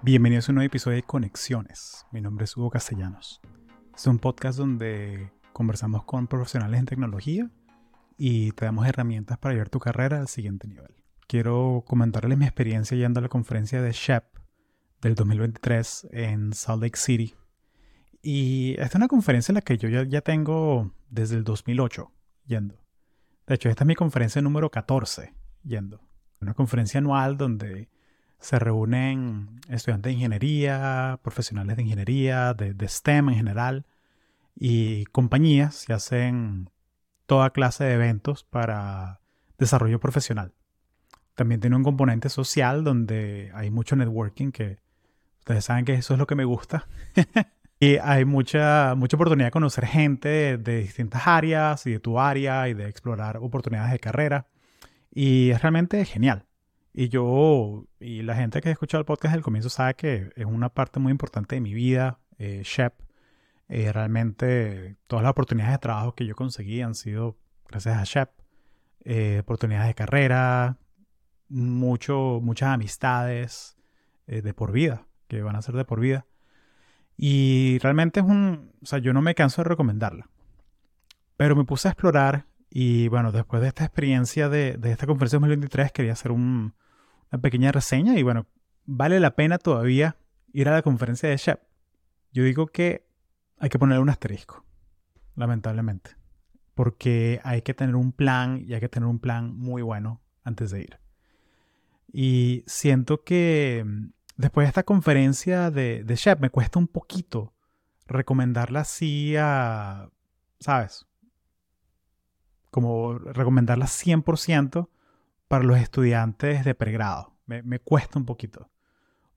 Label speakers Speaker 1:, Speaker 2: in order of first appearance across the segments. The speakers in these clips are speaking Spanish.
Speaker 1: Bienvenidos a un nuevo episodio de Conexiones. Mi nombre es Hugo Castellanos. Es un podcast donde conversamos con profesionales en tecnología y te damos herramientas para llevar tu carrera al siguiente nivel. Quiero comentarles mi experiencia yendo a la conferencia de SHEP del 2023 en Salt Lake City. Y esta es una conferencia en la que yo ya, ya tengo desde el 2008 yendo. De hecho, esta es mi conferencia número 14 yendo. Una conferencia anual donde se reúnen estudiantes de ingeniería, profesionales de ingeniería, de, STEM en general, y compañías y hacen toda clase de eventos para desarrollo profesional. También tiene un componente social donde hay mucho networking que ustedes saben que eso es lo que me gusta. y hay mucha, mucha oportunidad de conocer gente de, de, distintas áreas y de tu área y de explorar oportunidades de carrera. Y es realmente genial. Y yo, y la gente que ha escuchado el podcast del comienzo sabe que es una parte muy importante de mi vida, eh, SHEP. Eh, realmente todas las oportunidades de trabajo que yo conseguí han sido gracias a SHEP. Eh, oportunidades de carrera, mucho, muchas amistades eh, de por vida, que van a ser de por vida. Y realmente es un, o sea, yo no me canso de recomendarla. Pero me puse a explorar y bueno, después de esta experiencia de, de esta conferencia 2023 quería hacer un, una pequeña reseña y bueno, vale la pena todavía ir a la conferencia de Shep. Yo digo que hay que ponerle un asterisco, lamentablemente, porque hay que tener un plan y hay que tener un plan muy bueno antes de ir. Y siento que mm, después de esta conferencia de, de Shep me cuesta un poquito recomendarla así a, ¿sabes? Como recomendarla 100% para los estudiantes de pregrado. Me, me, cuesta un poquito.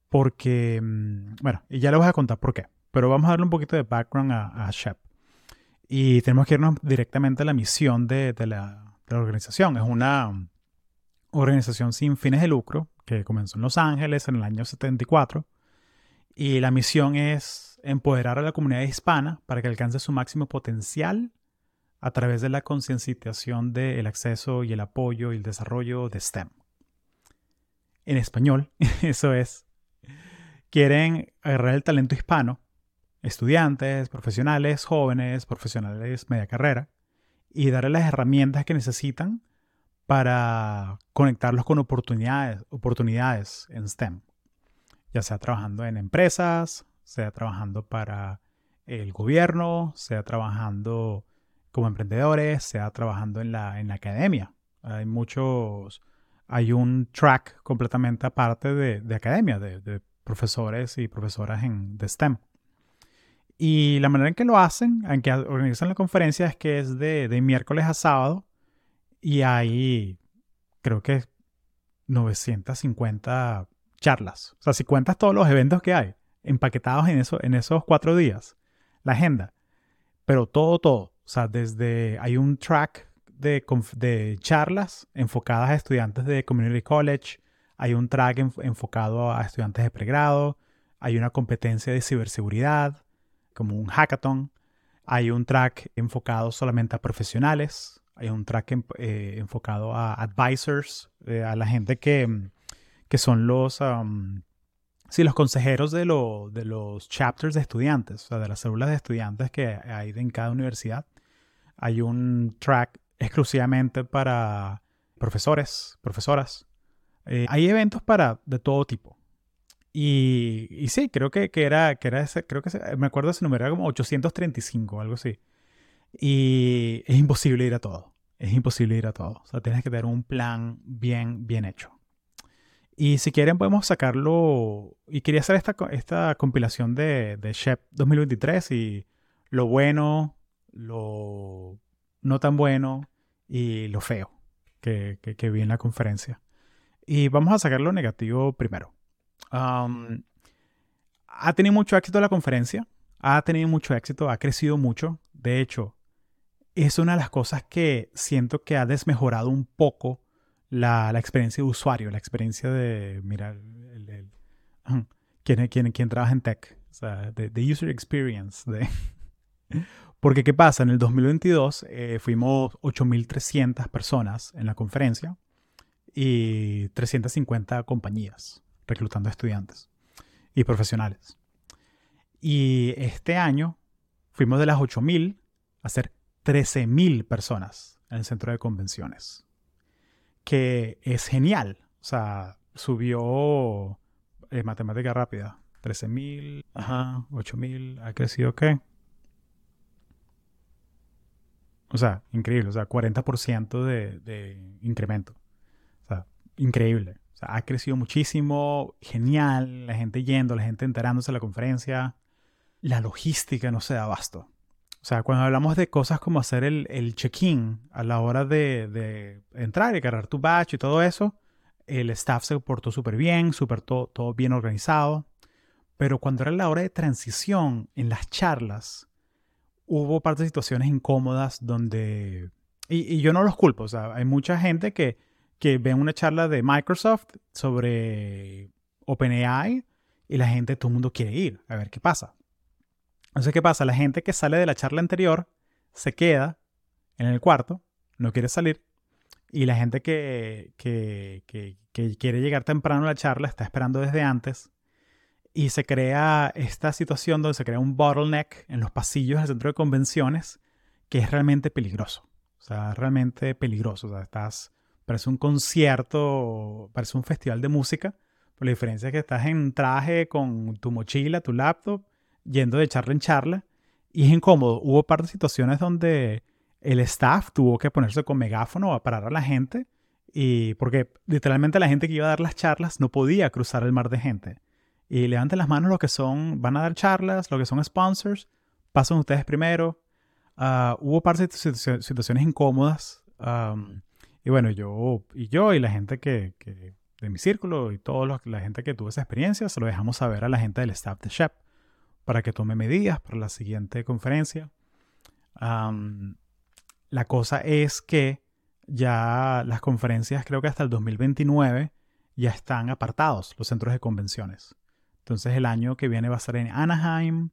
Speaker 1: Porque, mm, bueno, y ya les voy a contar por qué. Pero vamos a darle un poquito de background a, a Shep. Y tenemos que irnos directamente a la misión de, la, de la organización. Es una organización sin fines de lucro que comenzó en Los Ángeles en el año 74. Y la misión es empoderar a la comunidad hispana para que alcance su máximo potencial a través de la concienciación del acceso y el apoyo y el desarrollo de STEM. En español, eso es, quieren agarrar el talento hispano, estudiantes, profesionales, jóvenes, profesionales media carrera, y darle las herramientas que necesitan para conectarlos con oportunidades, oportunidades en STEM, ya sea trabajando en empresas, sea trabajando para el gobierno, sea trabajando como emprendedores, sea trabajando en la, en la academia. Hay muchos, hay un track completamente aparte de, de academia, de, de, profesores y profesoras en, de STEM. Y la manera en que lo hacen, en que organizan la conferencia, es que es de, de miércoles a sábado y hay, creo que 950 charlas. O sea, si cuentas todos los eventos que hay, empaquetados en, eso, en esos cuatro días, la agenda, pero todo, todo o sea, desde hay un track de, de charlas enfocadas a estudiantes de Community College, hay un track en, enfocado a estudiantes de pregrado, hay una competencia de ciberseguridad, como un hackathon, hay un track enfocado solamente a profesionales, hay un track en, eh, enfocado a advisors, eh, a la gente que, que son los, um, Sí, los consejeros de, lo, de, los chapters de estudiantes, o sea, de las células de estudiantes que hay en cada universidad. Hay un track exclusivamente para profesores, profesoras. Eh, hay eventos para de todo tipo. Y, y sí, creo que, que, era, que era ese, creo que ese, me acuerdo ese número, era como 835, algo así. Y es imposible ir a todo. Es imposible ir a todo. O sea, tienes que tener un plan bien, bien hecho. Y si quieren podemos sacarlo. Y quería hacer esta, esta compilación de, de Shep 2023 y lo bueno, lo no tan bueno y lo feo que, que, vi en la conferencia. Y vamos a sacar lo negativo primero. Ha tenido mucho éxito la conferencia. Ha tenido mucho éxito, ha crecido mucho. De hecho, es una de las cosas que siento que ha desmejorado un poco la, la experiencia de usuario, la experiencia de, mira, el, el, ¿quién, quién, quién trabaja en tech, o sea, de, de user experience. De Porque, ¿qué pasa? En el 2022 eh, fuimos 8.300 personas en la conferencia y 350 compañías reclutando estudiantes. y profesionales. Y este año fuimos de las 8.000 a ser 13.000 personas en el centro de convenciones, que es genial. O sea, subió eh, matemática rápida. 13.000, ajá, 8.000, ha crecido qué? O sea, increíble, o sea, 40% de, de incremento. O sea, increíble. O sea, ha crecido muchísimo, genial, la gente yendo, la gente enterándose de la conferencia. La logística no se da abasto. O sea, cuando hablamos de cosas como hacer el, el check-in a la hora de, de, entrar y cargar tu batch y todo eso, el staff se portó súper bien, súper todo, todo bien organizado. Pero cuando era la hora de transición en las charlas, hubo partes de situaciones incómodas donde... Y, yo no los culpo, o sea, hay mucha gente que, que ve una charla de Microsoft sobre OpenAI y la gente, todo el mundo quiere ir a ver qué pasa. Entonces, ¿qué pasa? La gente que sale de la charla anterior se queda en el cuarto, no quiere salir, y la gente que, que, que, que quiere llegar temprano a la charla está esperando desde antes y se crea esta situación donde se crea un bottleneck en los pasillos del centro de convenciones que es realmente peligroso. O sea, realmente peligroso. O sea, estás, parece un concierto, parece un festival de música, pero la diferencia es que estás en traje con tu mochila, tu laptop, yendo de charla en charla y es incómodo. Hubo par de situaciones donde el staff tuvo que ponerse con megáfono a parar a la gente y porque literalmente la gente que iba a dar las charlas no podía cruzar el mar de gente y levanten las manos los que son, van a dar charlas, los que son sponsors, pasen ustedes primero. Uh, hubo partes de situaciones incómodas. Um, y bueno, yo y yo y la gente que, que de mi círculo y toda la gente que tuvo esa experiencia, se lo dejamos saber a la gente del staff de Shep para que tome medidas para la siguiente conferencia. Um, la cosa es que ya las conferencias, creo que hasta el 2029, ya están apartados los centros de convenciones. Entonces el año que viene va a ser en Anaheim,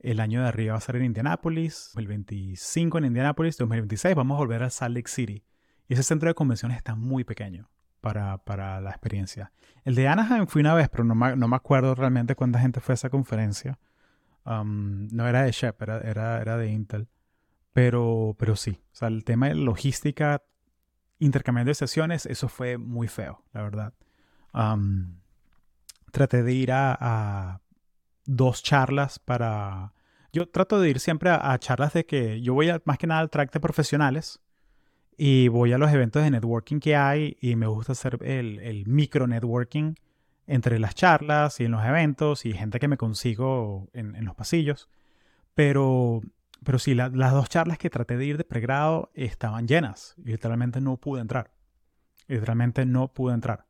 Speaker 1: el año de arriba va a ser en Indianapolis, 2025 en Indianapolis, 2026 vamos a volver a Salt Lake City. Y ese centro de convenciones está muy pequeño para, para la experiencia. El de Anaheim fui una vez, pero no no me acuerdo realmente cuánta gente fue a esa conferencia. Um, no era de Shep, era, era, de Intel. Pero, pero sí, o sea, el tema de logística, intercambiando de sesiones, eso fue muy feo, la verdad. Um, traté de ir a, dos charlas para... Yo trato de ir siempre a, charlas de que yo voy más que nada al track de profesionales y voy a los eventos de networking que hay y me gusta hacer el, micro networking entre las charlas y en los eventos y gente que me consigo en, los pasillos. Pero, pero sí, las dos charlas que traté de ir de pregrado estaban llenas y literalmente no pude entrar. Literalmente no pude entrar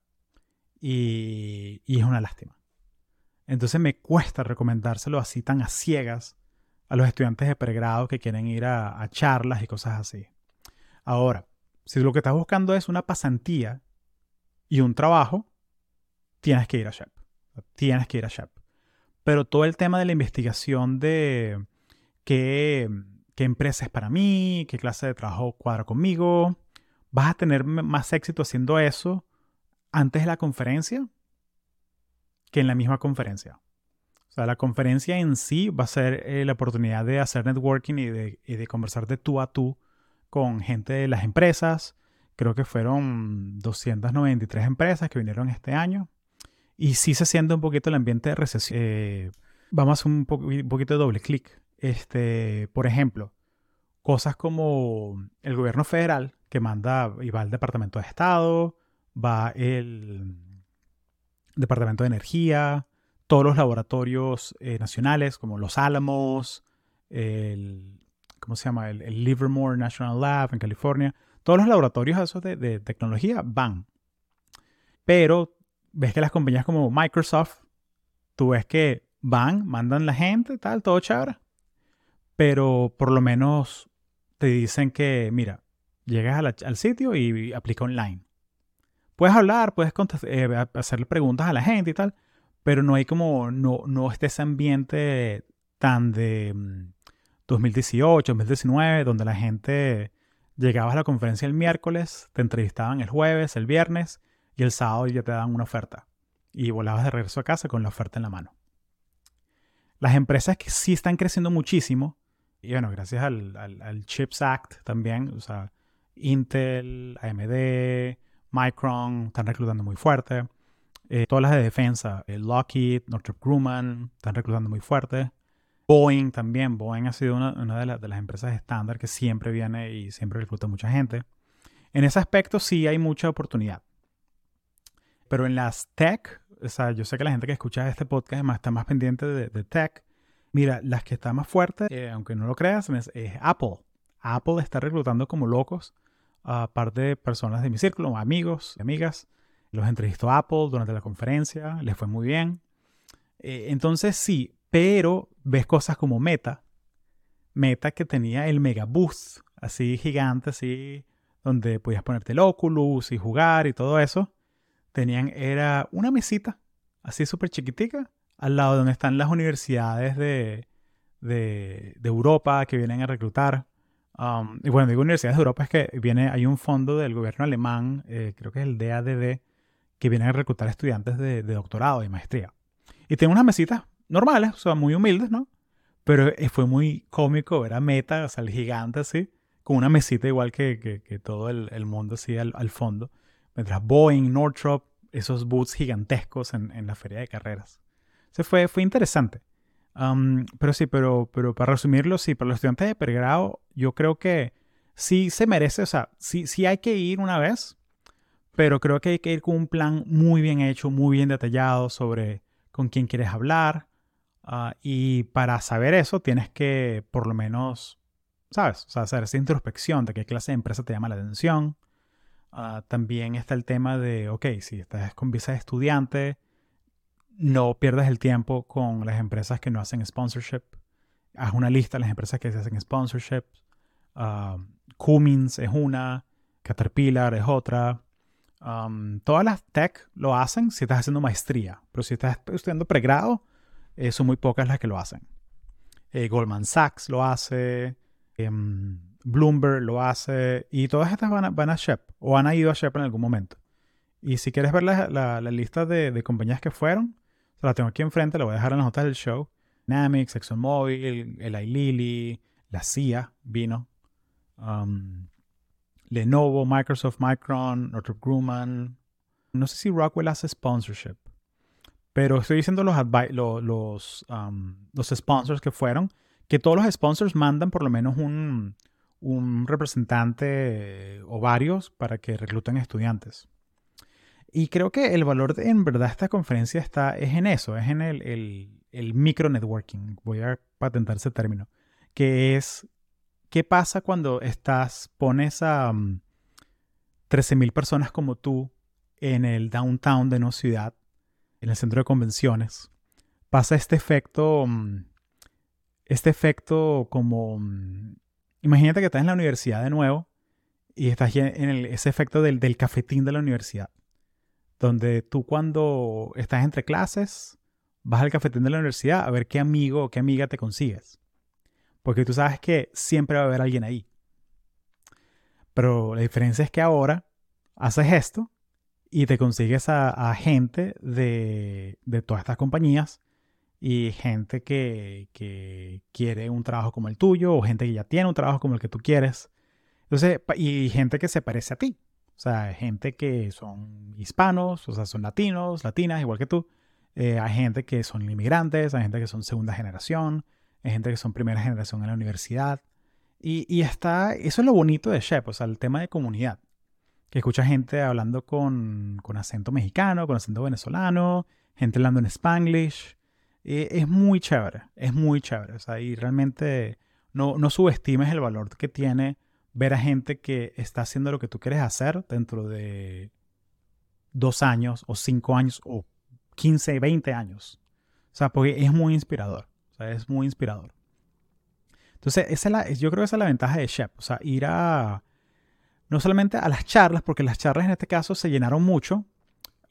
Speaker 1: y, es una lástima. Entonces me cuesta recomendárselo así tan a ciegas a los estudiantes de pregrado que quieren ir a, charlas y cosas así. Ahora, si lo que estás buscando es una pasantía y un trabajo, tienes que ir a SHEP. Tienes que ir a SHEP. Pero todo el tema de la investigación de qué, qué empresa es para mí, qué clase de trabajo cuadra conmigo, vas a tener más éxito haciendo eso antes de la conferencia que en la misma conferencia. O sea, la conferencia en sí va a ser eh, la oportunidad de hacer networking y de, conversar de tú a tú con gente de las empresas. Creo que fueron 293 empresas que vinieron este año. Y sí se siente un poquito el ambiente de recesión. Eh, vamos a hacer un, un, poquito de doble clic. Este, por ejemplo, cosas como el gobierno federal que manda y va al Departamento de Estado, va el Departamento de Energía, todos los laboratorios eh, nacionales como Los Álamos, el, ¿cómo se llama? El, Livermore National Lab en California. Todos los laboratorios esos de, tecnología van. Pero ves que las compañías como Microsoft, tú ves que van, mandan la gente, tal, todo chévere. Pero por lo menos te dicen que, mira, llegas al sitio y aplica online puedes hablar, puedes eh, hacerle preguntas a la gente y tal, pero no hay como, no, no está ese ambiente tan de 2018, mm, 2019, donde la gente llegaba a la conferencia el miércoles, te entrevistaban el jueves, el viernes y el sábado ya te daban una oferta. Y volabas de regreso a casa con la oferta en la mano. las empresas que sí están creciendo muchísimo, y bueno, gracias al, al, Chips Act también, o sea, Intel, AMD, Micron están reclutando muy fuerte. Eh, todas las de defensa, Lockheed, Northrop Grumman, están reclutando muy fuerte. Boeing también, Boeing ha sido una, de, de, las empresas estándar que siempre viene y siempre recluta mucha gente. En ese aspecto sí hay mucha oportunidad. Pero en las tech, o sea, yo sé que la gente que escucha este podcast está más pendiente de, tech. Mira, las que están más fuertes, eh, aunque no lo creas, es, Apple. Apple está reclutando como locos a parte de personas de mi círculo, amigos, amigas. Los entrevistó Apple durante la conferencia, les fue muy bien. Eh, entonces sí, pero ves cosas como Meta. Meta que tenía el Mega así gigante, así, donde podías ponerte el Oculus y jugar y todo eso tenían era una mesita, así súper chiquitica, al lado donde están las universidades de, de, Europa que vienen a reclutar. Um, y bueno, digo universidades de Europa es que viene, hay un fondo del gobierno alemán, eh, creo que es el DADD, que viene a reclutar estudiantes de, doctorado y maestría. Y tiene unas mesitas normales, o sea, muy humildes, ¿no? Pero eh, fue muy cómico, era Meta, o sea, el gigante así, con una mesita igual que, que, todo el, el, mundo así al, al fondo. Mientras Boeing, Northrop, esos boots gigantescos en, la feria de carreras. Se fue, fue interesante. Um, pero sí, pero, pero para resumirlo, sí, para los estudiantes de pregrado, yo creo que sí se merece, o sea, sí, sí hay que ir una vez, pero creo que hay que ir con un plan muy bien hecho, muy bien detallado sobre con quién quieres hablar. Uh, y para saber eso tienes que por lo menos, ¿sabes? O sea, hacer esa introspección de qué clase de empresa te llama la atención, Ah, también está el tema de, ok, si estás con visa de estudiante, no pierdas el tiempo con las empresas que no hacen sponsorship. Haz una lista de las empresas que hacen sponsorship. Uh, Cummins es una, Caterpillar es otra. Um, todas las tech lo hacen si estás haciendo maestría, pero si estás estudiando pregrado, eh, son muy pocas las que lo hacen. Eh, Goldman Sachs lo hace. Em, Bloomberg lo hace y todas estas van a, van Shep o han ido a Shep en algún momento. Y si quieres ver la, la, lista de, compañías que fueron, la tengo aquí enfrente, la voy a dejar en las notas del show. Dynamics, ExxonMobil, Eli Lilly, la CIA vino, um, Lenovo, Microsoft, Micron, Northrop Grumman. No sé si Rockwell hace sponsorship, pero estoy diciendo los, los, los, um, los sponsors que fueron, que todos los sponsors mandan por lo menos un, un representante o varios para que recluten estudiantes. Y creo que el valor de, en verdad, esta conferencia está, es en eso, es en el, el, micro networking. Voy a patentar ese término. Que es, ¿qué pasa cuando estás, pones a 13.000 mm, personas como tú en el downtown de una ciudad, en el centro de convenciones? Pasa este efecto, mm, este efecto como mm, Imagínate que estás en la universidad de nuevo y estás en ese efecto del, cafetín de la universidad, donde tú cuando estás entre clases vas al cafetín de la universidad a ver qué amigo o qué amiga te consigues. Porque tú sabes que siempre va a haber alguien ahí. Pero la diferencia es que ahora haces esto y te consigues a, gente de, de, todas estas compañías y gente que, quiere un trabajo como el tuyo o gente que ya tiene un trabajo como el que tú quieres. Entonces, y gente que se parece a ti. O sea, gente que son hispanos, o sea, son latinos, latinas, igual que tú. Eh, hay gente que son inmigrantes, hay gente que son segunda generación, hay gente que son primera generación en la universidad. Y, y está, eso es lo bonito de Shep, o sea, el tema de comunidad. Que escucha gente hablando con, con acento mexicano, con acento venezolano, gente hablando en spanglish. Eh, es muy chévere, es muy chévere. O sea, y realmente no, no subestimes el valor que tiene ver a gente que está haciendo lo que tú quieres hacer dentro de dos años o cinco años o 15, 20 años. O sea, porque es muy inspirador. O sea, es muy inspirador. Entonces, esa es yo creo que esa es la ventaja de Shep. O sea, ir a, no solamente a las charlas, porque las charlas en este caso se llenaron mucho,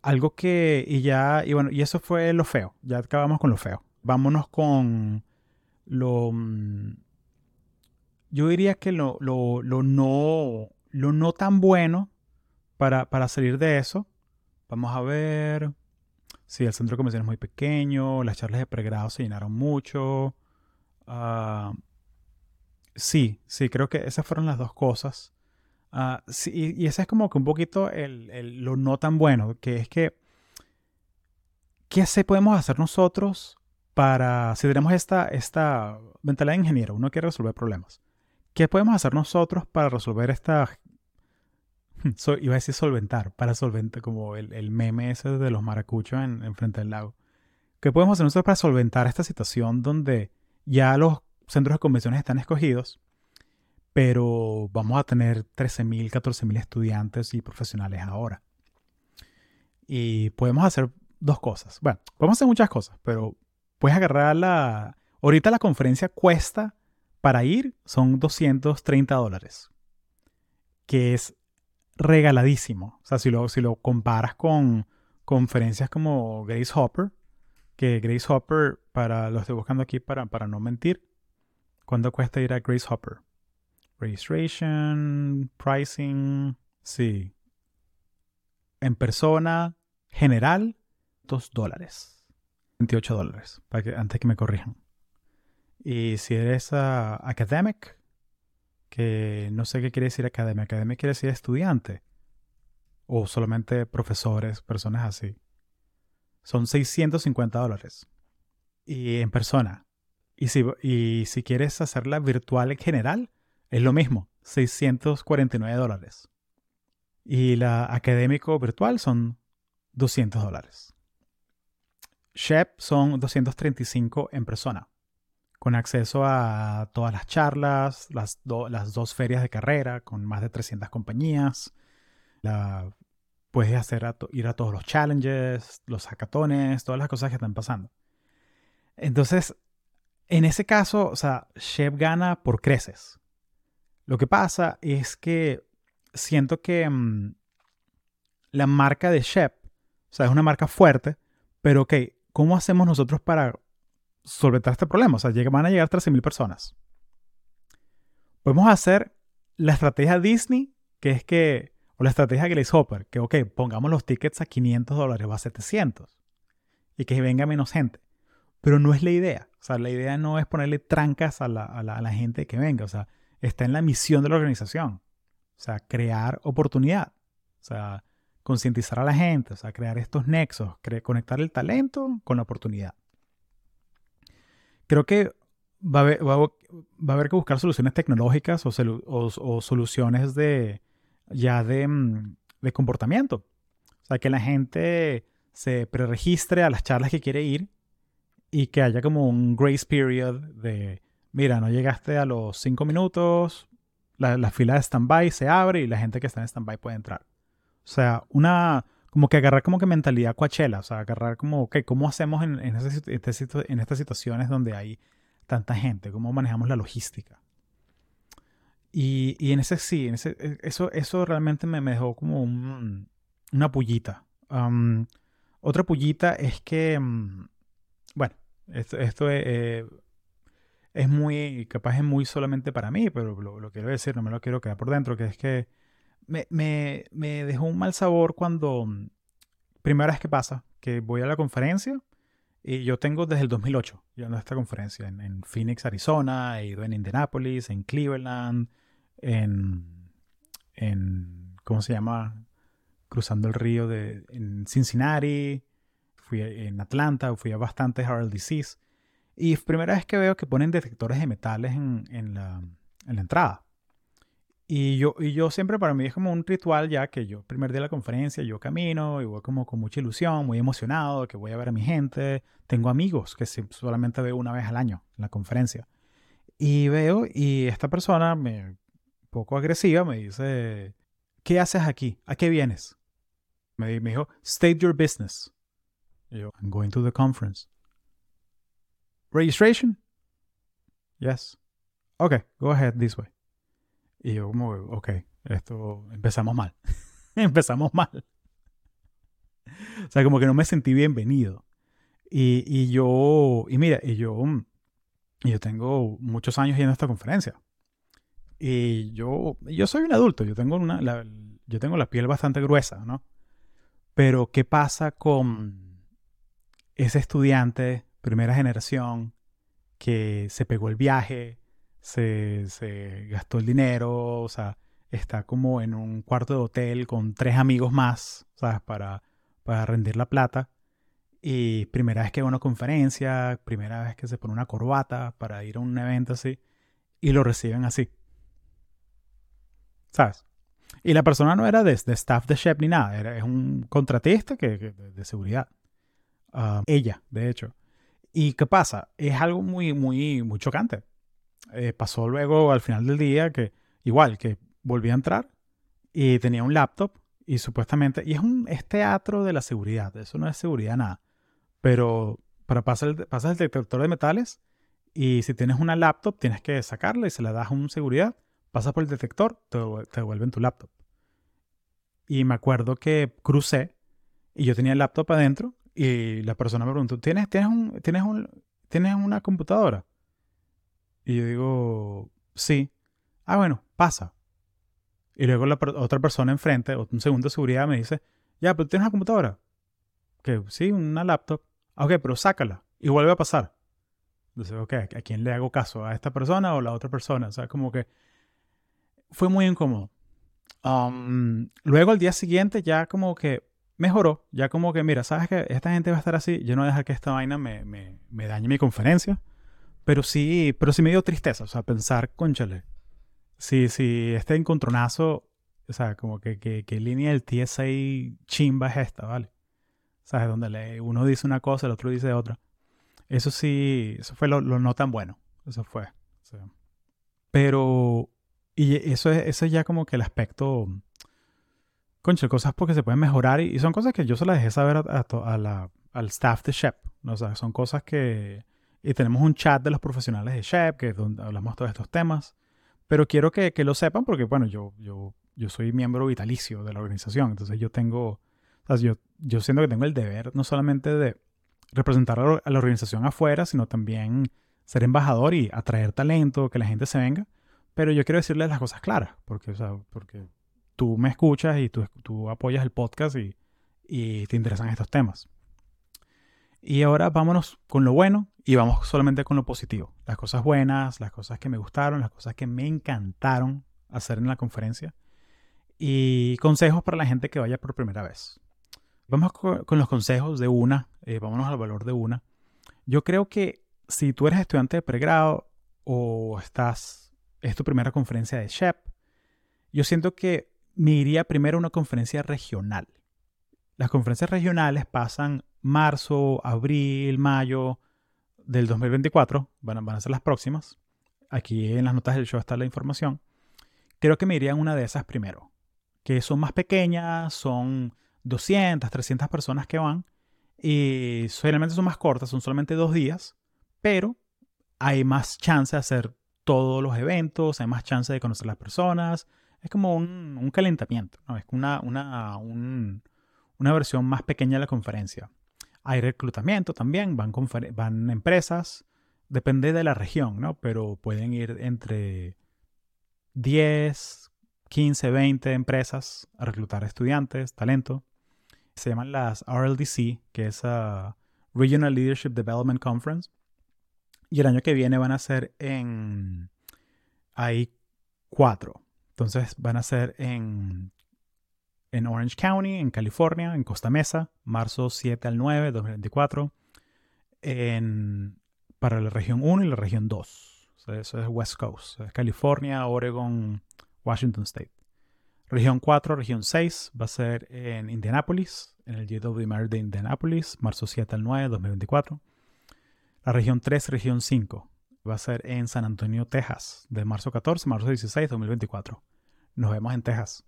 Speaker 1: algo que, y ya, y bueno, y eso fue lo feo, ya acabamos con lo feo. Vámonos con lo, mm, yo diría que lo, lo, lo no, lo no tan bueno para, para salir de eso. Vamos a ver. Sí, el centro convenciones es muy pequeño, las charlas de pregrado se llenaron mucho. Ah, sí, sí, creo que esas fueron las dos cosas. Ah, sí, y ese es como que un poquito el, lo no tan bueno, que es que, ¿qué se podemos hacer nosotros para, si tenemos esta, esta mentalidad de ingeniero, uno quiere resolver problemas, ¿qué podemos hacer nosotros para resolver esta, iba a decir solventar, para solventar, como el, meme ese de los maracuchos en, en frente del lago? ¿Qué podemos hacer nosotros para solventar esta situación donde ya los centros de convenciones están escogidos, pero vamos a tener 13.000, 14.000 estudiantes y profesionales ahora. Y podemos hacer dos cosas. Bueno, podemos hacer muchas cosas, pero puedes agarrar la... Ahorita la conferencia cuesta para ir son 230 dólares, que es regaladísimo. O sea, si lo, si lo comparas con conferencias como Grace Hopper, que Grace Hopper, para lo estoy buscando aquí para, para no mentir, ¿cuánto cuesta ir a Grace Hopper? Registration, pricing, sí. En persona, general, 2 dólares. 28 dólares, para que, antes que me corrijan. Y si eres uh, academic, que no sé qué quiere decir academia. Academia quiere decir estudiante. O solamente profesores, personas así. Son 650 dólares. Y en persona. Y si, y si quieres hacerla virtual en general, es lo mismo. 649 dólares. Y la académico virtual son 200 dólares. SHEP son 235 en persona, con acceso a todas las charlas, las, dos ferias de carrera, con más de 300 compañías, puedes ir a todos los challenges, los hackatones, todas las cosas que están pasando. Entonces, en ese caso, o sea, Shep gana por creces. Lo que pasa es que siento que mm, la marca de Shep, o sea, es una marca fuerte, pero ok, ¿cómo hacemos nosotros para solventar este problema? O sea, van a llegar 13.000 personas. Podemos hacer la estrategia Disney, que es que o la estrategia Grace Hopper, que, ok, pongamos los tickets a 500 dólares o a 700 y que venga menos gente. Pero no es la idea. O sea, la idea no es ponerle trancas a la, gente que venga. O sea, está en la misión de la organización. O sea, crear oportunidad. O sea, concientizar a la gente. O sea, crear estos nexos. conectar el talento con la oportunidad. Creo que va a haber, va a haber que buscar soluciones tecnológicas o, o soluciones de, ya mm, de, comportamiento. O sea, que la gente se preregistre a las charlas que quiere ir y que haya como un grace period de, mira, no llegaste a los cinco minutos, la, fila de stand-by se abre y la gente que está en stand-by puede entrar. O sea, una, como que agarrar como que mentalidad coachela, o sea, agarrar como, ok, ¿cómo hacemos en, en, en estas situaciones donde hay tanta gente? ¿Cómo manejamos la logística? Y, en ese sí, en ese, e, eso, eso realmente me, dejó como una pullita. otra pullita es que, mm, bueno, esto, esto es, es, muy, capaz es muy solamente para mí, pero lo, quiero decir, no me lo quiero quedar por dentro, que es que me, me, dejó un mal sabor cuando, mm, primera vez que pasa, que voy a la conferencia y yo tengo desde el 2008 yendo a esta conferencia en, en Phoenix, Arizona, he ido en Indianapolis, en Cleveland, en, en ¿cómo se llama? Cruzando el río de, en Cincinnati, fui en Atlanta, fui a bastantes RLDCs. Y primera vez que veo que ponen detectores de metales en, en la, entrada. Y yo, y yo siempre para mí es como un ritual ya que yo, primer día de la conferencia, yo camino y voy como con mucha ilusión, muy emocionado, que voy a ver a mi gente. Tengo amigos que solamente veo una vez al año en la conferencia. Y veo y esta persona me poco agresiva, me dice, ¿qué haces aquí? ¿A qué vienes? Me, dijo, state your business. Y yo, I'm going to the conference. Registration? Yes. Okay, go ahead this way. Y yo como, ok, esto empezamos mal. empezamos mal. o sea, como que no me sentí bienvenido. Y, y yo, y mira, y yo, yo tengo muchos años yendo a esta conferencia. Y yo, yo soy un adulto, yo tengo, una, la, yo tengo la piel bastante gruesa, ¿no? Pero ¿qué pasa con, ese estudiante, primera generación, que se pegó el viaje, se, gastó el dinero, o sea, está como en un cuarto de hotel con tres amigos más, ¿sabes? Para, para rendir la plata. Y primera vez que va a una conferencia, primera vez que se pone una corbata para ir a un evento así, y lo reciben así. ¿Sabes? Y la persona no era de, staff de Shep ni nada, era, es un contratista que, de, seguridad. Ah, ella, de hecho. ¿Y qué pasa? Es algo muy, muy, muy chocante. Eh, pasó luego al final del día que, igual, que volví a entrar y tenía un laptop y supuestamente, y es un es teatro de la seguridad, eso no es seguridad nada, pero para pasar pasas el detector de metales y si tienes una laptop tienes que sacarla y se la das a un seguridad, pasas por el detector, te, te devuelven tu laptop. Y me acuerdo que crucé y yo tenía el laptop adentro y la persona me preguntó, ¿tienes, tienes, un, tienes, un, ¿tienes una computadora? Y yo digo, sí. Ah, bueno, pasa. Y luego la otra persona enfrente, un segundo de seguridad, me dice, ya, pero tienes una computadora. Que sí, una laptop. Ah, ok, pero sácala y vuelve a pasar. Entonces, ok, ¿a quién le hago caso? ¿A esta persona o a la otra persona? O sea, como que fue muy incómodo. Um, luego al día siguiente ya como que mejoró. Ya como que, mira, sabes que esta gente va a estar así. Yo no voy a dejar que esta vaina me, me, me dañe mi conferencia. Pero sí, pero sí me dio tristeza. O sea, pensar, conchale, si, si este encontronazo, o sea, como que, que, línea del TSA chimba es esta, ¿vale? ¿Sabes? Donde le, uno dice una cosa, el otro dice otra. Eso sí, eso fue lo, no tan bueno. Eso fue. pero, y eso es, eso ya como que el aspecto, concha, cosas porque se pueden mejorar y, son cosas que yo se las dejé saber a, la, al staff de Shep. ¿no? O sea, son cosas que, y tenemos un chat de los profesionales de Shep, que es donde hablamos todos estos temas. Pero quiero que, lo sepan porque, bueno, yo, yo, yo soy miembro vitalicio de la organización. Entonces yo tengo, o sea, yo, yo siento que tengo el deber no solamente de representar a la organización afuera, sino también ser embajador y atraer talento, que la gente se venga. Pero yo quiero decirles las cosas claras, porque, o sea, porque tú me escuchas y tú, tú apoyas el podcast y, y te interesan estos temas. Y ahora vámonos con lo bueno y vamos solamente con lo positivo. Las cosas buenas, las cosas que me gustaron, las cosas que me encantaron hacer en la conferencia. Y consejos para la gente que vaya por primera vez. Vamos con los consejos de una. Eh, vámonos al valor de una. Yo creo que si tú eres estudiante de pregrado o estás, es tu primera conferencia de SHEP, yo siento que me iría primero a una conferencia regional. Las conferencias regionales pasan marzo, abril, mayo del 2024, van a, ser las próximas. Aquí en las notas del show está la información. Creo que me iría en una de esas primero, que son más pequeñas, son 200, 300 personas que van y solamente son más cortas, son solamente dos días, pero hay más chance de hacer todos los eventos, hay más chance de conocer a las personas. Es como un, calentamiento, ¿no? es una, una, un, una versión más pequeña de la conferencia. Hay reclutamiento también, van, van empresas, depende de la región, ¿no? Pero pueden ir entre 10, 15, 20 empresas a reclutar estudiantes, talento. Se llaman las RLDC, que es uh, Regional Leadership Development Conference. Y el año que viene van a ser en... Hay cuatro. Entonces van a ser en en Orange County, en California, en Costa Mesa, marzo 7 al 9 2024, en, para la región 1 y la región 2. eso es West Coast, California, Oregon, Washington State. Región 4, región 6 va a ser en Indianapolis, en el JW Marriott de Indianapolis, marzo 7 al 9 2024. La región 3, región 5 va a ser en San Antonio, Texas, de marzo 14 marzo 16 2024. Nos vemos en Texas.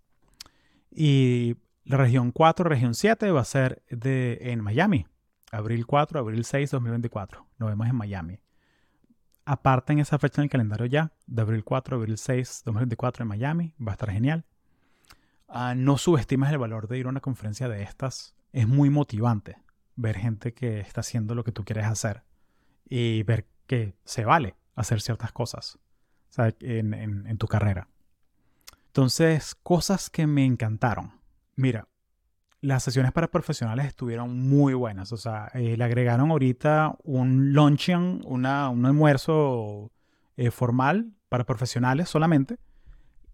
Speaker 1: Y la región 4, región 7 va a ser de, en Miami. Abril 4, abril 6, 2024. Nos vemos en Miami. Aparten esa fecha en el calendario ya, de abril 4, abril 6, 2024 en Miami. Va a estar genial. Ah, no subestimes el valor de ir a una conferencia de estas. Es muy motivante ver gente que está haciendo lo que tú quieres hacer y ver que se vale hacer ciertas cosas en, en tu carrera. Entonces, cosas que me encantaron. Mira, las sesiones para profesionales estuvieron muy buenas. O sea, eh, le agregaron ahorita un luncheon, una, un almuerzo eh, formal para profesionales solamente.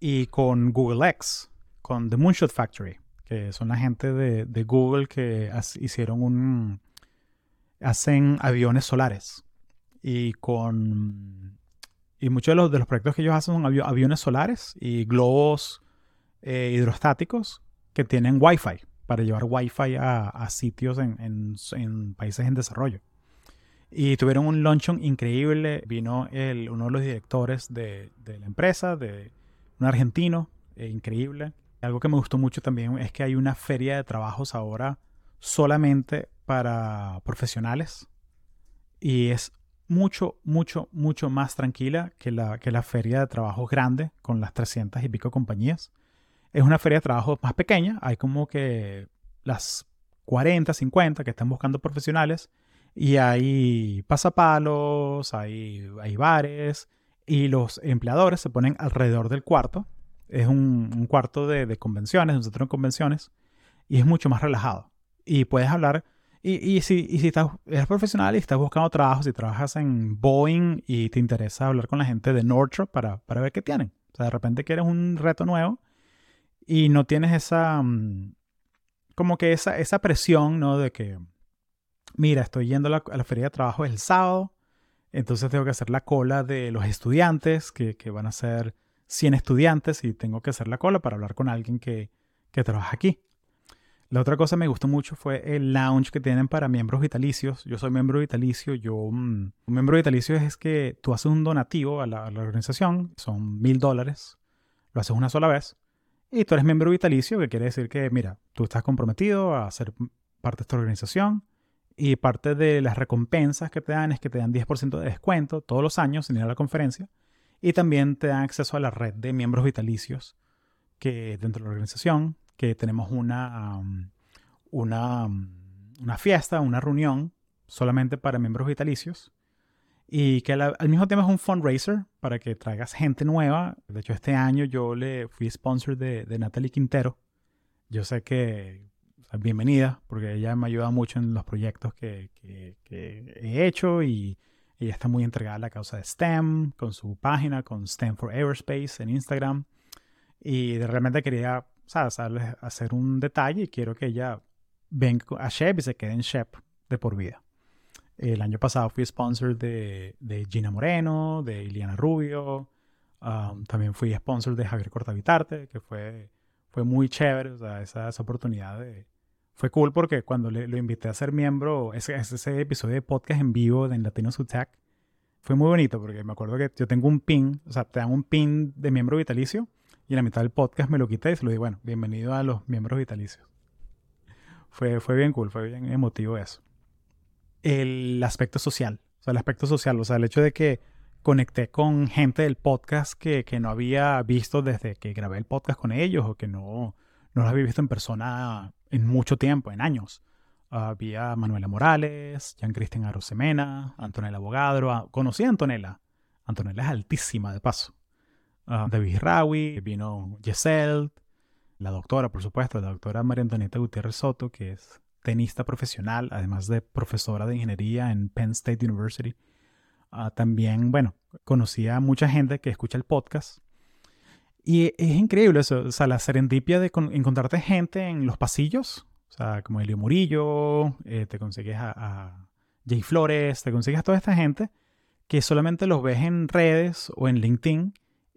Speaker 1: Y con Google X, con The Moonshot Factory, que son la gente de, de Google que hicieron un... hacen aviones solares. Y con... Y muchos de los, proyectos que ellos hacen son aviones solares y globos eh, hidrostáticos que tienen Wi-Fi para llevar Wi-Fi a, sitios en, países en desarrollo. Y tuvieron un luncheon increíble. Vino uno de los directores de, la empresa, de un argentino, eh, increíble. Algo que me gustó mucho también es que hay una feria de trabajos ahora solamente para profesionales. Y es mucho, mucho, mucho más tranquila que la, que la feria de trabajos grande con las 300 y pico compañías es una feria de trabajo más pequeña. Hay como que las 40, 50 que están buscando profesionales. Y hay pasapalos, hay, hay bares. Y los empleadores se ponen alrededor del cuarto. Es un, cuarto de, convenciones, un centro de convenciones. Y es mucho más relajado. Y puedes hablar. Y, si, y si estás, eres profesional y estás buscando trabajo, si trabajas en Boeing y te interesa hablar con la gente de Northrop para, para ver qué tienen. O sea, de repente quieres un reto nuevo y no tienes esa, mm, como que esa, esa presión, ¿no? De que, mira, estoy yendo a la, feria de trabajo el sábado, entonces tengo que hacer la cola de los estudiantes, que, que, van a ser 100 estudiantes, y tengo que hacer la cola para hablar con alguien que, que trabaja aquí. La otra cosa que me gustó mucho fue el lounge que tienen para miembros vitalicios. Yo soy miembro vitalicio. Yo, mm, un miembro vitalicio es que tú haces un donativo a la, a la organización, son mil dólares, lo haces una sola vez y tú eres miembro vitalicio, que quiere decir que, mira, tú estás comprometido a ser parte de esta organización y parte de las recompensas que te dan es que te dan 10% de descuento todos los años sin ir a la conferencia y también te dan acceso a la red de miembros vitalicios que dentro de la organización, que tenemos una, una, una fiesta, una reunión solamente para miembros vitalicios y que al, mismo tiempo es un fundraiser para que traigas gente nueva. De hecho, este año yo le fui sponsor de, de Natalie Quintero. Yo sé que bienvenida, porque ella me ayuda mucho en los proyectos que, que, he hecho y ella está muy entregada a la causa de STEM, con su página, con STEM for Aerospace en Instagram. Y realmente quería ¿sabes? hacer un detalle y quiero que ella venga a Shep y se quede en Shep de por vida. El año pasado fui sponsor de, de Gina Moreno, de Iliana Rubio. Um, también fui sponsor de Javier Cortavitarte, que fue, fue muy chévere. O sea, esa, esa oportunidad de, fue cool porque cuando le, lo invité a ser miembro, ese, ese episodio de podcast en vivo de Latino Tech, fue muy bonito porque me acuerdo que yo tengo un pin, o sea, te dan un pin de miembro vitalicio y en la mitad del podcast me lo quité y se lo di, bueno, bienvenido a los miembros vitalicios. Fue, fue bien cool, fue bien emotivo eso el aspecto social. O sea, el aspecto social, o sea, el hecho de que conecté con gente del podcast que, no había visto desde que grabé el podcast con ellos o que no, no los había visto en persona en mucho tiempo, en años. había Manuela Morales, Jean Cristian Arosemena, Antonella Abogadro. Ah, conocí a Antonella. Antonella es altísima de paso. David Rawi, vino Giselle, la doctora, por supuesto, la doctora María Antonieta Gutiérrez Soto, que es tenista profesional, además de profesora de ingeniería en Penn State University. Ah, también, bueno, conocí a mucha gente que escucha el podcast. Y es increíble eso, o sea, la serendipia de encontrarte gente en los pasillos, o sea, como Elio Murillo, eh, te consigues a, Jay Flores, te consigues a toda esta gente que solamente los ves en redes o en LinkedIn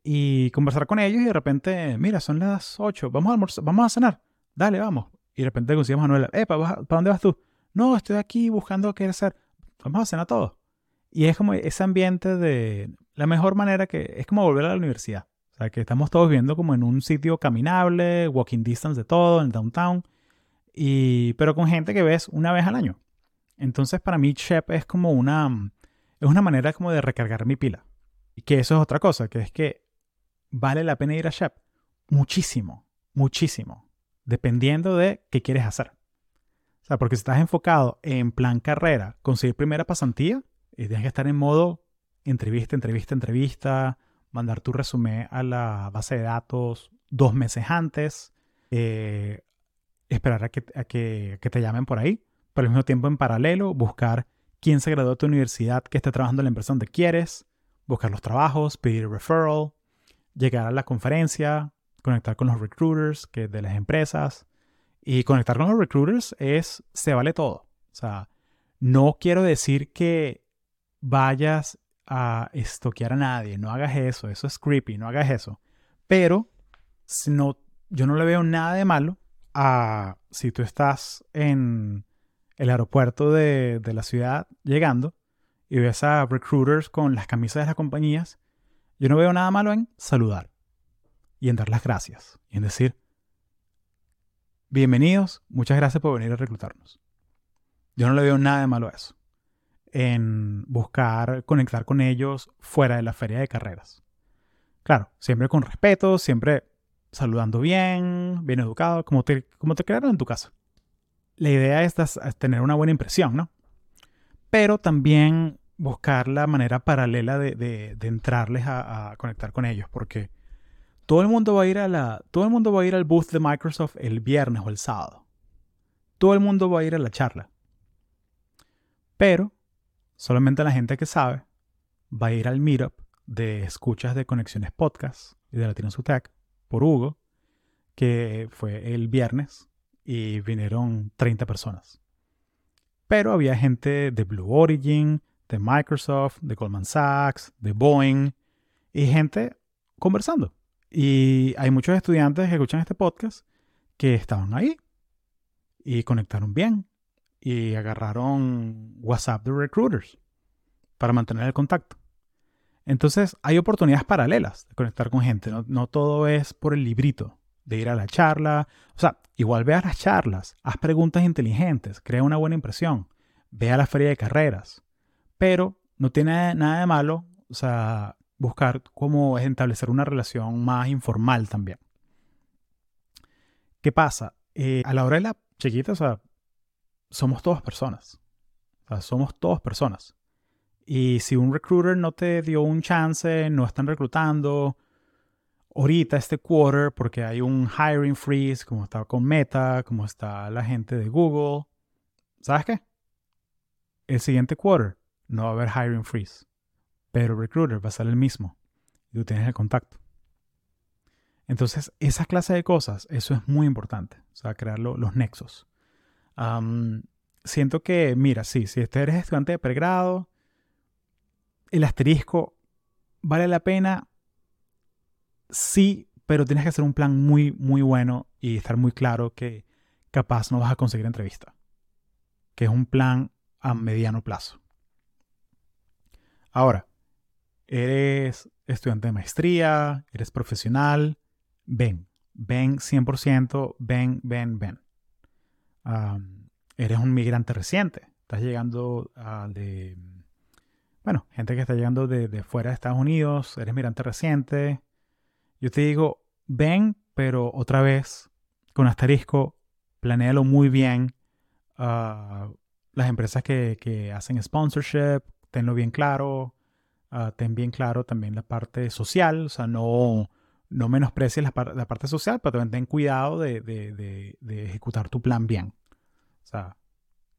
Speaker 1: y conversar con ellos y de repente, mira, son las 8, vamos a vamos a cenar, dale, vamos. Y de repente conseguimos a Manuela, eh, ¿para dónde vas tú? No, estoy aquí buscando qué hacer. Vamos a cenar todos. Y es como ese ambiente de la mejor manera que es como volver a la universidad. O sea, que estamos todos viendo como en un sitio caminable, walking distance de todo, en downtown, y, pero con gente que ves una vez al año. Entonces, para mí, Shep es como una, es una manera como de recargar mi pila. Y que eso es otra cosa, que es que vale la pena ir a Shep. Muchísimo, muchísimo dependiendo de qué quieres hacer. O sea, porque si estás enfocado en plan carrera, conseguir primera pasantía, y tienes que estar en modo entrevista, entrevista, entrevista, mandar tu resumen a la base de datos dos meses antes, eh, esperar a que, que, te llamen por ahí, pero al mismo tiempo en paralelo buscar quién se graduó de tu universidad que esté trabajando en la empresa donde quieres, buscar los trabajos, pedir referral, llegar a la conferencia, conectar con los recruiters de las empresas. Y conectar con los recruiters es, se vale todo. O sea, no quiero decir que vayas a estoquear a nadie, no hagas eso, eso es creepy, no hagas eso. Pero no, yo no le veo nada de malo a si tú estás en el aeropuerto de, de la ciudad llegando y ves a recruiters con las camisas de las compañías, yo no veo nada malo en saludar y en dar las gracias y en decir, bienvenidos, muchas gracias por venir a reclutarnos. Yo no le veo nada de malo a eso. En buscar conectar con ellos fuera de la feria de carreras. Claro, siempre con respeto, siempre saludando bien, bien educado, como te, como te crearon en tu casa. La idea es, tener una buena impresión, ¿no? Pero también buscar la manera paralela de, entrarles a, conectar con ellos, porque todo el mundo va a ir a la, todo el mundo va a ir al booth de Microsoft el viernes o el sábado. Todo el mundo va a ir a la charla. Pero solamente la gente que sabe va a ir al meetup de escuchas de conexiones podcast y de Latino Tech por Hugo, que fue el viernes y vinieron 30 personas. Pero había gente de Blue Origin, de Microsoft, de Goldman Sachs, de Boeing y gente conversando. Y hay muchos estudiantes que escuchan este podcast que estaban ahí y conectaron bien y agarraron WhatsApp de recruiters para mantener el contacto. Entonces hay oportunidades paralelas de conectar con gente. No, todo es por el librito de ir a la charla. O sea, igual ve a las charlas, haz preguntas inteligentes, crea una buena impresión, ve a la feria de carreras. Pero no tiene nada de malo, o sea, buscar cómo establecer una relación más informal también. ¿Qué pasa? Eh, a la hora de la chiquita, o sea, somos todas personas. Somos todas personas. Y si un recruiter no te dio un chance, no están reclutando ahorita este quarter porque hay un hiring freeze, como está con Meta, como está la gente de Google, ¿sabes qué? El siguiente quarter no va a haber hiring freeze, pero recruiter va a ser el mismo y tú tienes el contacto. Entonces, esa clase de cosas, eso es muy importante, o sea, crear los nexos siento que, mira, sí, si este eres estudiante de pregrado, el asterisco vale la pena, sí, pero tienes que hacer un plan muy, muy bueno y estar muy claro que capaz no vas a conseguir entrevista. Que es un plan a mediano plazo. Ahora, eres estudiante de maestría, eres profesional, ven, ven 100%, ven, ven, ven eres un migrante reciente. Estás llegando de, bueno, gente que está llegando de, fuera de Estados Unidos, eres migrante reciente. Yo te digo, ven, pero otra vez, con asterisco, planéalo muy bien. Ah, las empresas que, hacen sponsorship, tenlo bien claro. Uh, ten bien claro también la parte social, o sea, no, no menosprecies la, parte social, pero también ten cuidado de, ejecutar tu plan bien. O sea,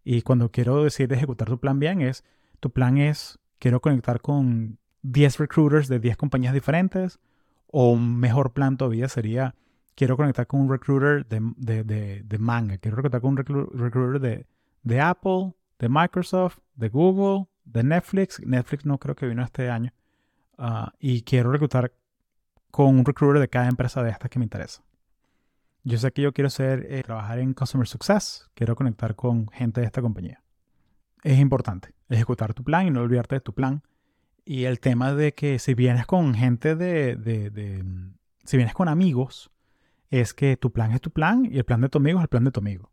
Speaker 1: y cuando quiero decir ejecutar tu plan bien es, tu plan es, quiero conectar con 10 recruiters de 10 compañías diferentes, o mejor plan todavía sería, quiero conectar con un recruiter de, manga, quiero conectar con un recruiter de, Apple, de Microsoft, de Google, de Netflix. Netflix no creo que vino este año. Ah, y quiero reclutar con un recruiter de cada empresa de estas que me interesa. Yo sé que yo quiero ser, eh, trabajar en Customer Success, quiero conectar con gente de esta compañía. Es importante ejecutar tu plan y no olvidarte de tu plan. Y el tema de que si vienes con gente de, de, si vienes con amigos, es que tu plan es tu plan y el plan de tu amigo es el plan de tu amigo.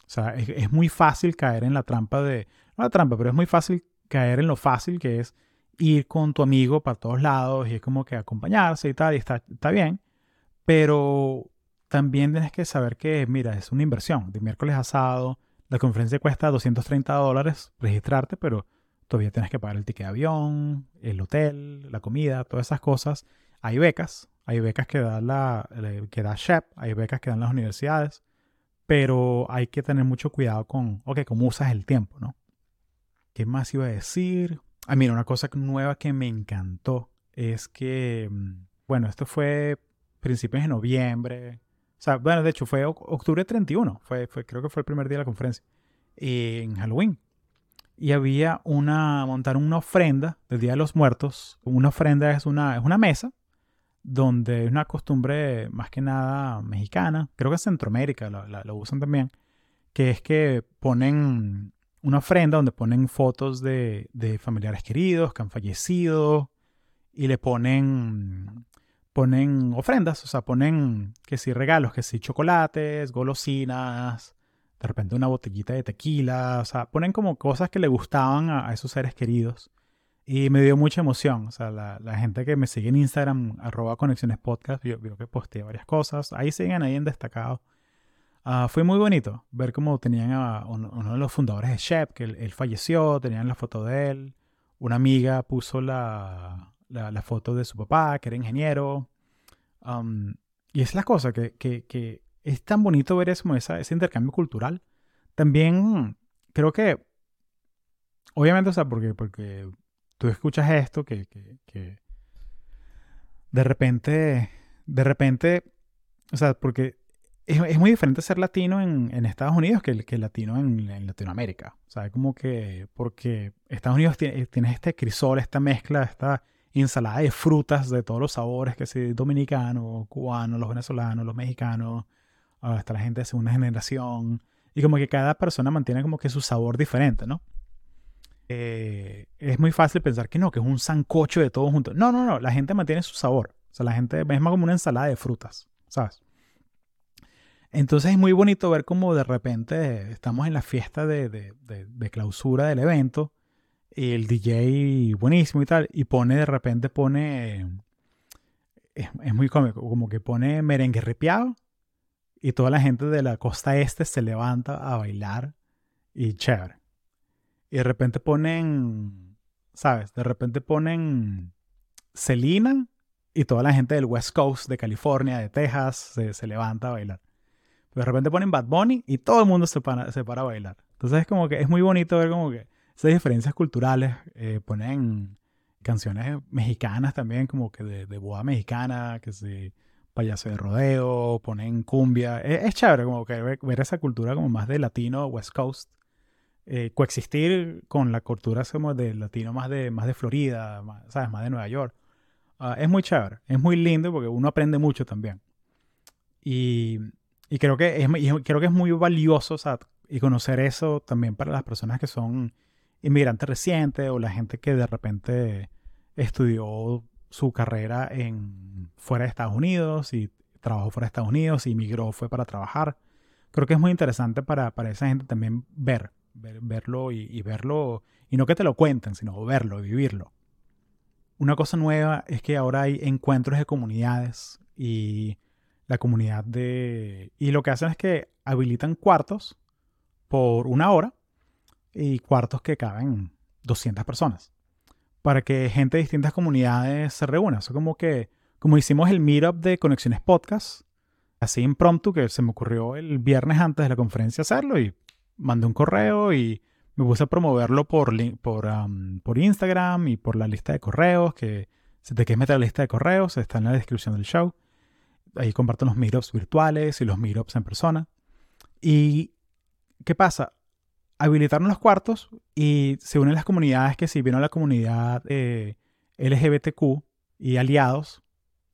Speaker 1: O sea, es, es muy fácil caer en la trampa de, no la trampa, pero es muy fácil caer en lo fácil que es ir con tu amigo para todos lados y es como que acompañarse y tal, y está, está bien, pero también tienes que saber que, mira, es una inversión. De miércoles a sábado, la conferencia cuesta 230 dólares registrarte, pero todavía tienes que pagar el ticket de avión, el hotel, la comida, todas esas cosas. Hay becas, hay becas que da, la, que da SHEP, hay becas que dan las universidades, pero hay que tener mucho cuidado con, ok, cómo usas el tiempo, ¿no? ¿Qué más iba a decir? Ah, mira, una cosa nueva que me encantó es que, mm, bueno, esto fue principios de noviembre. O sea, bueno, de hecho fue octubre 31, fue, fue, creo que fue el primer día de la conferencia, en Halloween. Y había una, montaron una ofrenda del Día de los Muertos. Una ofrenda es una, es una mesa donde es una costumbre más que nada mexicana, creo que en Centroamérica lo usan también, que es que ponen una ofrenda donde ponen fotos de, familiares queridos que han fallecido y le ponen, ponen ofrendas, o sea, ponen que si regalos, que si chocolates, golosinas, de repente una botellita de tequila, o sea, ponen como cosas que le gustaban a, esos seres queridos. Y me dio mucha emoción. O sea, la, gente que me sigue en Instagram, arroba conexiones podcast, yo veo que posteé varias cosas. Ahí siguen ahí en destacado. Ah, fue muy bonito ver cómo tenían a uno, de los fundadores de Shep, que él, falleció, tenían la foto de él. Una amiga puso la, la, foto de su papá, que era ingeniero. y es la cosa, que, que, es tan bonito ver eso, esa, ese intercambio cultural. También creo que, obviamente, o sea, porque, porque tú escuchas esto, que, que de repente, de repente, o sea, porque es, muy diferente ser latino en, Estados Unidos que, que latino en, Latinoamérica. O sea, como que, porque Estados Unidos tiene, tiene, este crisol, esta mezcla, esta ensalada de frutas de todos los sabores, que si dominicano, cubano, los venezolanos, los mexicanos, hasta la gente de segunda generación. Y como que cada persona mantiene como que su sabor diferente, ¿no? Eh, es muy fácil pensar que no, que es un sancocho de todo junto. No, no, no, la gente mantiene su sabor. O sea, la gente es más como una ensalada de frutas, ¿sabes? Entonces es muy bonito ver cómo de repente estamos en la fiesta de, clausura del evento y el DJ buenísimo y tal, y pone de repente pone, es, muy cómico, como que pone merengue ripiado y toda la gente de la costa este se levanta a bailar y chévere. Y de repente ponen, ¿sabes? De repente ponen Selena y toda la gente del West Coast, de California, de Texas, se levanta a bailar de repente ponen Bad Bunny y todo el mundo se para, se para a bailar. Entonces es como que es muy bonito ver como que esas diferencias culturales eh, ponen canciones mexicanas también, como que de, de boda mexicana, que se payaso de rodeo, ponen cumbia. Es, chévere como que ver, esa cultura como más de latino, West Coast, eh, coexistir con la cultura como de latino más de, más de Florida, más, ¿sabes? Más de Nueva York. Ah, es muy chévere, es muy lindo porque uno aprende mucho también. Y y creo que es, creo que es muy valioso y conocer eso también para las personas que son inmigrantes recientes o la gente que de repente estudió su carrera en fuera de Estados Unidos y trabajó fuera de Estados Unidos y migró, fue para trabajar. Creo que es muy interesante para, para esa gente también ver, verlo y, y, verlo, y no que te lo cuenten, sino verlo, vivirlo. Una cosa nueva es que ahora hay encuentros de comunidades y la comunidad de... Y lo que hacen es que habilitan cuartos por una hora y cuartos que caben 200 personas para que gente de distintas comunidades se reúna. Eso como que, como hicimos el meetup de Conexiones Podcast, así impromptu que se me ocurrió el viernes antes de la conferencia hacerlo y mandé un correo y me puse a promoverlo por, por, por Instagram y por la lista de correos, que si te quieres meter a la lista de correos, está en la descripción del show ahí comparto los meetups virtuales y los meetups en persona. ¿Y qué pasa? Habilitaron los cuartos y se unen las comunidades que si vieron la comunidad eh, LGBTQ y aliados,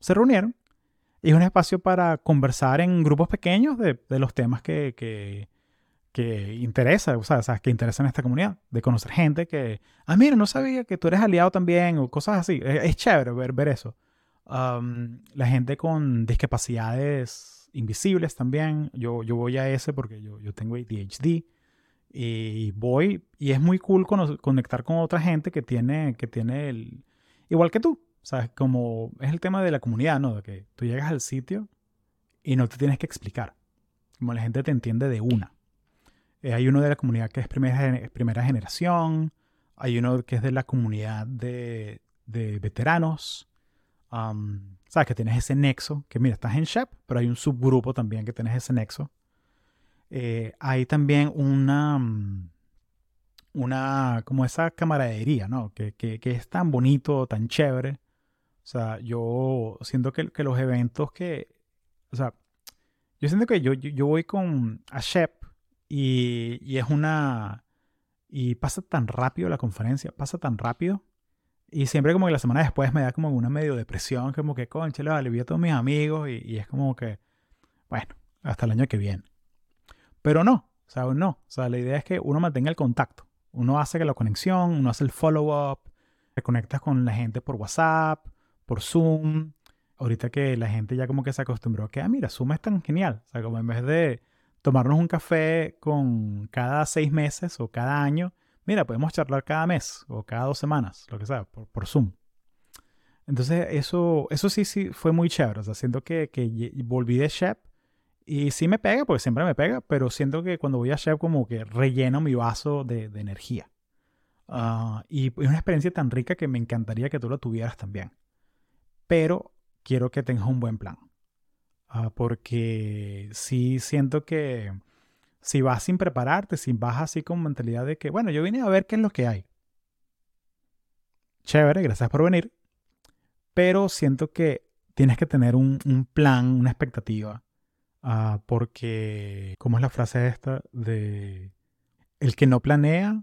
Speaker 1: se reunieron. Y es un espacio para conversar en grupos pequeños de, los temas que, que, que interesa, o sea, que interesan a esta comunidad, de conocer gente que, ah, mira, no sabía que tú eres aliado también, o cosas así. Es, es chévere ver, ver eso la gente con discapacidades invisibles también. Yo, yo voy a ese porque yo, yo tengo ADHD y voy y es muy cool conectar con otra gente que tiene, que tiene el... Igual que tú, ¿sabes? Como es el tema de la comunidad, ¿no? De que tú llegas al sitio y no te tienes que explicar. Como la gente te entiende de una. Eh, hay uno de la comunidad que es primera, primera generación, hay uno que es de la comunidad de, de veteranos, sabes que tienes ese nexo, que mira, estás en Shep, pero hay un subgrupo también que tienes ese nexo. eh, hay también una, una, como esa camaradería, ¿no? Que, que, que, es tan bonito, tan chévere. O sea, yo siento que, que los eventos que, o sea, yo siento que yo, yo, voy con a Shep y, y, es una, y pasa tan rápido la conferencia, pasa tan rápido. Y siempre como que la semana después me da como una medio depresión, como que, concha, le vale, vi a todos mis amigos y, y es como que, bueno, hasta el año que viene. Pero no, o sea, no. O sea, la idea es que uno mantenga el contacto. Uno hace que la conexión, uno hace el follow-up, te conectas con la gente por WhatsApp, por Zoom. Ahorita que la gente ya como que se acostumbró a que, ah, mira, Zoom es tan genial. O sea, como en vez de tomarnos un café con cada seis meses o cada año, mira, podemos charlar cada mes o cada dos semanas, lo que sea, por, por Zoom. Entonces, eso, eso sí, sí fue muy chévere. O sea, siento que, que volví de Shep y sí me pega, porque siempre me pega, pero siento que cuando voy a Chef como que relleno mi vaso de, energía. Ah, y es una experiencia tan rica que me encantaría que tú lo tuvieras también. Pero quiero que tengas un buen plan. Ah, porque sí siento que si vas sin prepararte, si vas así con mentalidad de que, bueno, yo vine a ver qué es lo que hay. Chévere, gracias por venir. Pero siento que tienes que tener un, plan, una expectativa Ah, porque, ¿cómo es la frase esta? De el que no planea,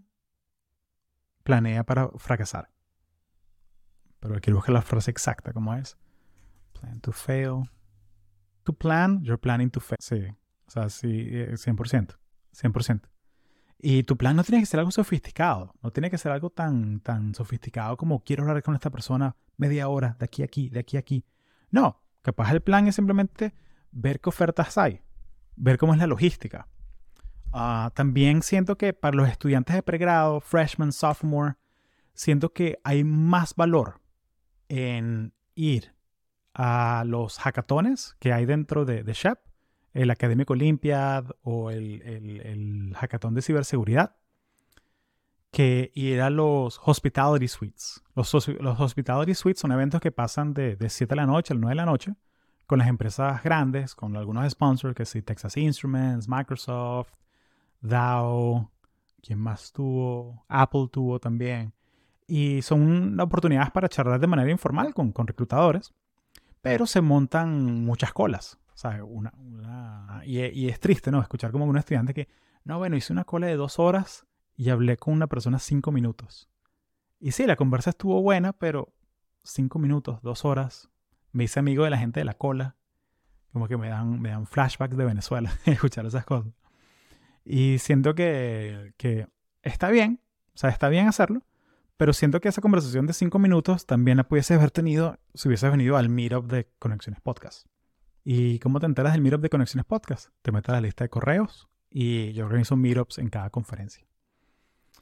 Speaker 1: planea para fracasar. Pero el que busca la frase exacta, ¿cómo es? Plan to fail. To plan, you're planning to fail. Sí, o sea, sí, 100%. Eh, 100%. Y tu plan no tiene que ser algo sofisticado, no tiene que ser algo tan, tan sofisticado como quiero hablar con esta persona media hora, de aquí a aquí, de aquí a aquí. No, capaz el plan es simplemente ver qué ofertas hay, ver cómo es la logística. Ah, también siento que para los estudiantes de pregrado, freshman, sophomore, siento que hay más valor en ir a los hackatones que hay dentro de, de SHEP, el Academic Olympiad o el, el, hackathon de ciberseguridad, que ir a los Hospitality Suites. Los, los Hospitality Suites son eventos que pasan de, de 7 de la noche a 9 de la noche con las empresas grandes, con algunos sponsors, que sí, Texas Instruments, Microsoft, Dow, ¿quién más tuvo? Apple tuvo también. Y son oportunidades para charlar de manera informal con, con reclutadores, pero se montan muchas colas. Una, y, y, es triste, ¿no? Escuchar como un estudiante que, no, bueno, hice una cola de dos horas y hablé con una persona cinco minutos. Y sí, la conversa estuvo buena, pero cinco minutos, dos horas, me hice amigo de la gente de la cola. Como que me dan, me dan flashbacks de Venezuela escuchar esas cosas. Y siento que, que está bien, o sea, está bien hacerlo, pero siento que esa conversación de cinco minutos también la pudiese haber tenido si hubieses venido al Meetup de Conexiones Podcast. ¿Y cómo te enteras del Meetup de Conexiones Podcast? Te metes a la lista de correos y yo organizo Meetups en cada conferencia.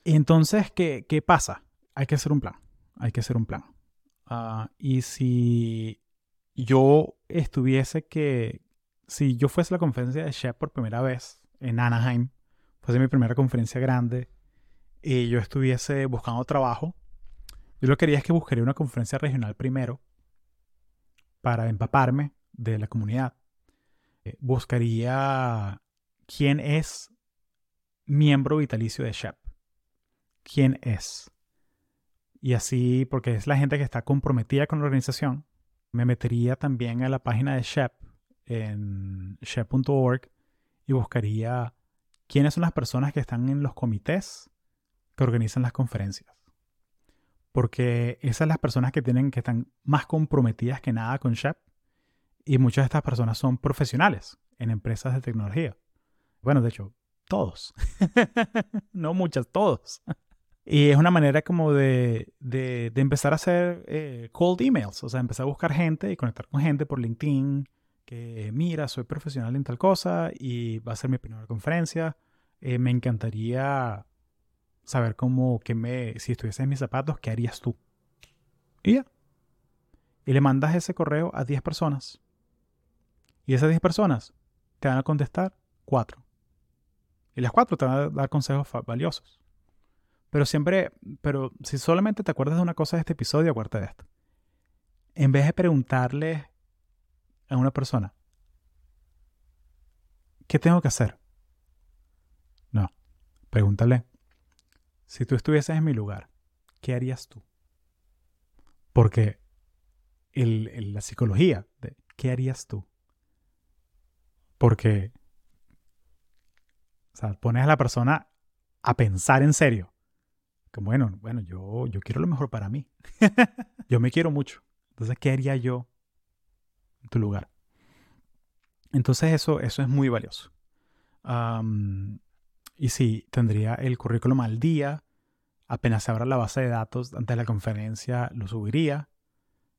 Speaker 1: entonces, ¿qué, ¿qué, pasa? Hay que hacer un plan. Hay que hacer un plan. Ah, y si yo estuviese que, si yo fuese a la conferencia de Chef por primera vez en Anaheim, fuese mi primera conferencia grande, y yo estuviese buscando trabajo, yo lo que quería es que buscaría una conferencia regional primero para empaparme de la comunidad. Eh, buscaría quién es miembro vitalicio de Shep. ¿Quién es? Y así, porque es la gente que está comprometida con la organización, me metería también a la página de Shep en shep.org y buscaría quiénes son las personas que están en los comités que organizan las conferencias. Porque esas son las personas que tienen que están más comprometidas que nada con Shep y muchas de estas personas son profesionales en empresas de tecnología. Bueno, de hecho, todos. no muchas, todos. Y es una manera como de, de, empezar a hacer eh, cold emails, o sea, empezar a buscar gente y conectar con gente por LinkedIn, que mira, soy profesional en tal cosa y va a ser mi primera conferencia. Eh, me encantaría saber cómo, que me, si estuviese en mis zapatos, ¿qué harías tú? Y ya. Y le mandas ese correo a 10 personas. Y esas 10 personas te van a contestar 4. Y las 4 te van a dar consejos valiosos. Pero siempre, pero si solamente te acuerdas de una cosa de este episodio, acuérdate de esto. En vez de preguntarle a una persona, ¿qué tengo que hacer? No. Pregúntale, si tú estuvieses en mi lugar, ¿qué harías tú? Porque la psicología de ¿qué harías tú? Porque, pones a la persona a pensar en serio. Que bueno, bueno, yo, yo quiero lo mejor para mí. yo me quiero mucho. Entonces, ¿qué haría yo en tu lugar? Entonces, eso, eso es muy valioso. y sí, tendría el currículum al día. Apenas se abra la base de datos antes de la conferencia, lo subiría.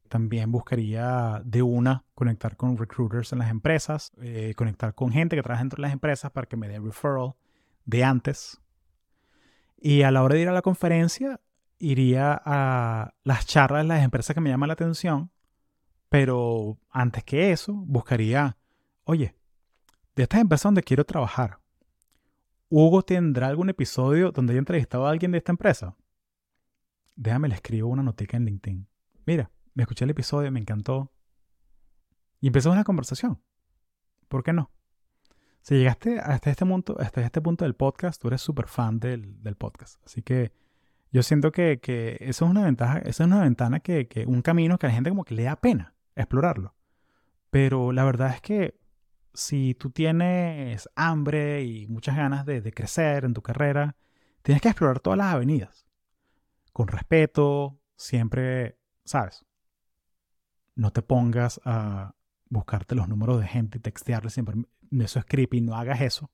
Speaker 1: También buscaría de una conectar con recruiters en las empresas, eh, conectar con gente que trabaja dentro de las empresas para que me dé referral de antes. Y a la hora de ir a la conferencia, iría a las charlas de las empresas que me llaman la atención, pero antes que eso, buscaría, oye, de estas empresas donde quiero trabajar, ¿Hugo tendrá algún episodio donde haya entrevistado a alguien de esta empresa? Déjame le escribo una notica en LinkedIn. Mira, me escuché el episodio, me encantó. Y empezamos una conversación. ¿Por qué no? Si llegaste hasta este punto, hasta este punto del podcast, tú eres súper fan del, podcast. Así que yo siento que, eso es una ventaja, esa es una ventana que, que, un camino que a la gente como que le da pena explorarlo. Pero la verdad es que si tú tienes hambre y muchas ganas de, de crecer en tu carrera, tienes que explorar todas las avenidas. Con respeto, siempre, ¿sabes? No te pongas a buscarte los números de gente y textearle siempre. Eso es creepy, no hagas eso.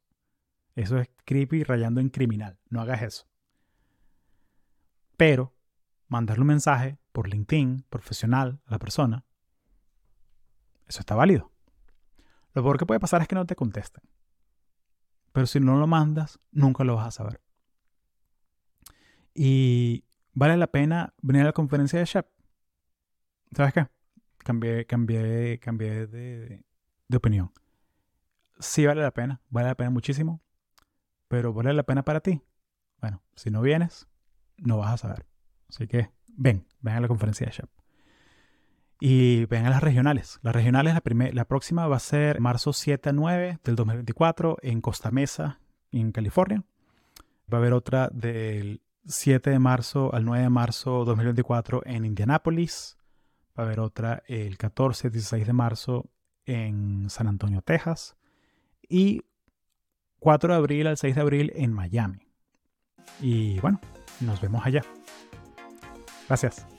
Speaker 1: Eso es creepy rayando en criminal, no hagas eso. Pero mandarle un mensaje por LinkedIn, profesional, a la persona, eso está válido. Lo peor que puede pasar es que no te contesten. Pero si no lo mandas, nunca lo vas a saber. Y vale la pena venir a la conferencia de Shep. ¿Sabes qué? Cambié, cambié, cambié de, de opinión. Sí vale la pena, vale la pena muchísimo, pero vale la pena para ti. Bueno, si no vienes, no vas a saber. Así que ven, ven a la conferencia de Shep. Y ven a las regionales. Las regionales, la, la próxima va a ser marzo 7 a 9 del 2024 en Costa Mesa, en California. Va a haber otra del 7 de marzo al 9 de marzo 2024 en Indianápolis. A haber otra el 14 16 de marzo en San Antonio, Texas. Y 4 de abril al 6 de abril en Miami. Y bueno, nos vemos allá. Gracias.